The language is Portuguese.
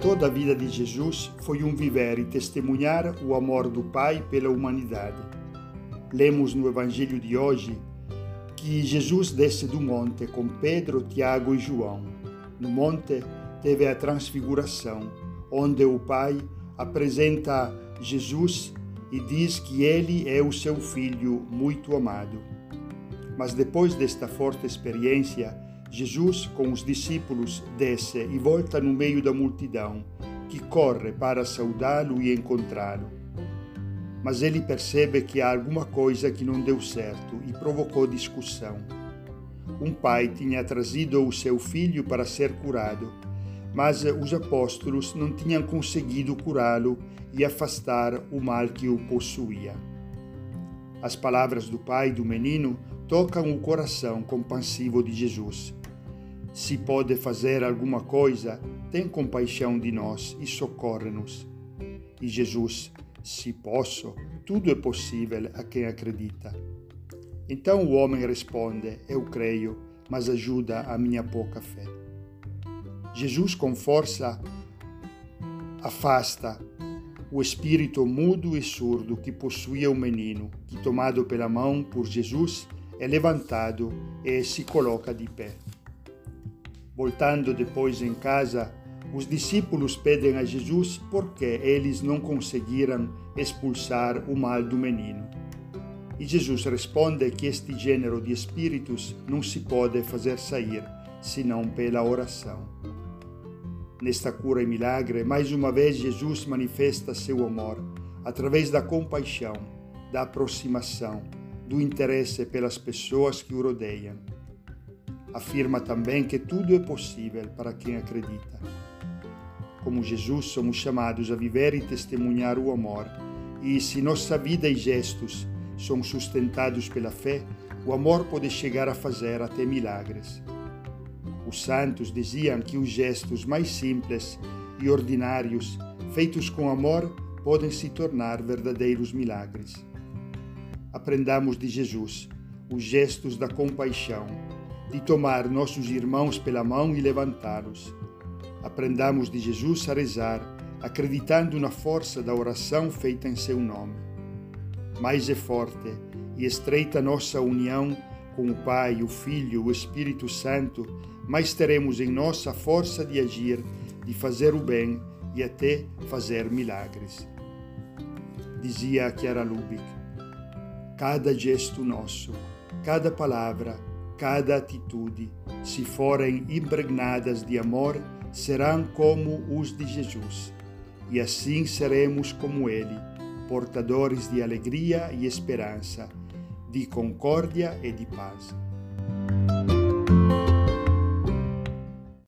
Toda a vida de Jesus foi um viver e testemunhar o amor do Pai pela humanidade. Lemos no Evangelho de hoje que Jesus desce do monte com Pedro, Tiago e João. No monte teve a transfiguração, onde o Pai apresenta Jesus e diz que ele é o seu filho muito amado. Mas depois desta forte experiência, Jesus, com os discípulos, desce e volta no meio da multidão, que corre para saudá-lo e encontrá-lo. Mas ele percebe que há alguma coisa que não deu certo e provocou discussão. Um pai tinha trazido o seu filho para ser curado, mas os apóstolos não tinham conseguido curá-lo e afastar o mal que o possuía. As palavras do pai do menino tocam o coração compassivo de Jesus. Se pode fazer alguma coisa, tem compaixão de nós e socorre-nos. E Jesus, se posso, tudo é possível a quem acredita. Então o homem responde: Eu creio, mas ajuda a minha pouca fé. Jesus, com força, afasta o espírito mudo e surdo que possuía o menino, que, tomado pela mão por Jesus, é levantado e se coloca de pé. Voltando depois em casa, os discípulos pedem a Jesus por que eles não conseguiram expulsar o mal do menino. E Jesus responde que este gênero de espíritos não se pode fazer sair senão pela oração. Nesta cura e milagre, mais uma vez Jesus manifesta seu amor através da compaixão, da aproximação, do interesse pelas pessoas que o rodeiam. Afirma também que tudo é possível para quem acredita. Como Jesus, somos chamados a viver e testemunhar o amor, e se nossa vida e gestos são sustentados pela fé, o amor pode chegar a fazer até milagres. Os santos diziam que os gestos mais simples e ordinários, feitos com amor, podem se tornar verdadeiros milagres. Aprendamos de Jesus os gestos da compaixão, de tomar nossos irmãos pela mão e levantá-los. Aprendamos de Jesus a rezar, acreditando na força da oração feita em seu nome. Mais é forte e estreita nossa união com o Pai, o Filho, o Espírito Santo, mais teremos em nós a força de agir, de fazer o bem e até fazer milagres. Dizia Chiara Lubick, cada gesto nosso, cada palavra, cada atitude, se forem impregnadas de amor, serão como os de Jesus, e assim seremos como Ele, portadores de alegria e esperança de concórdia e de paz.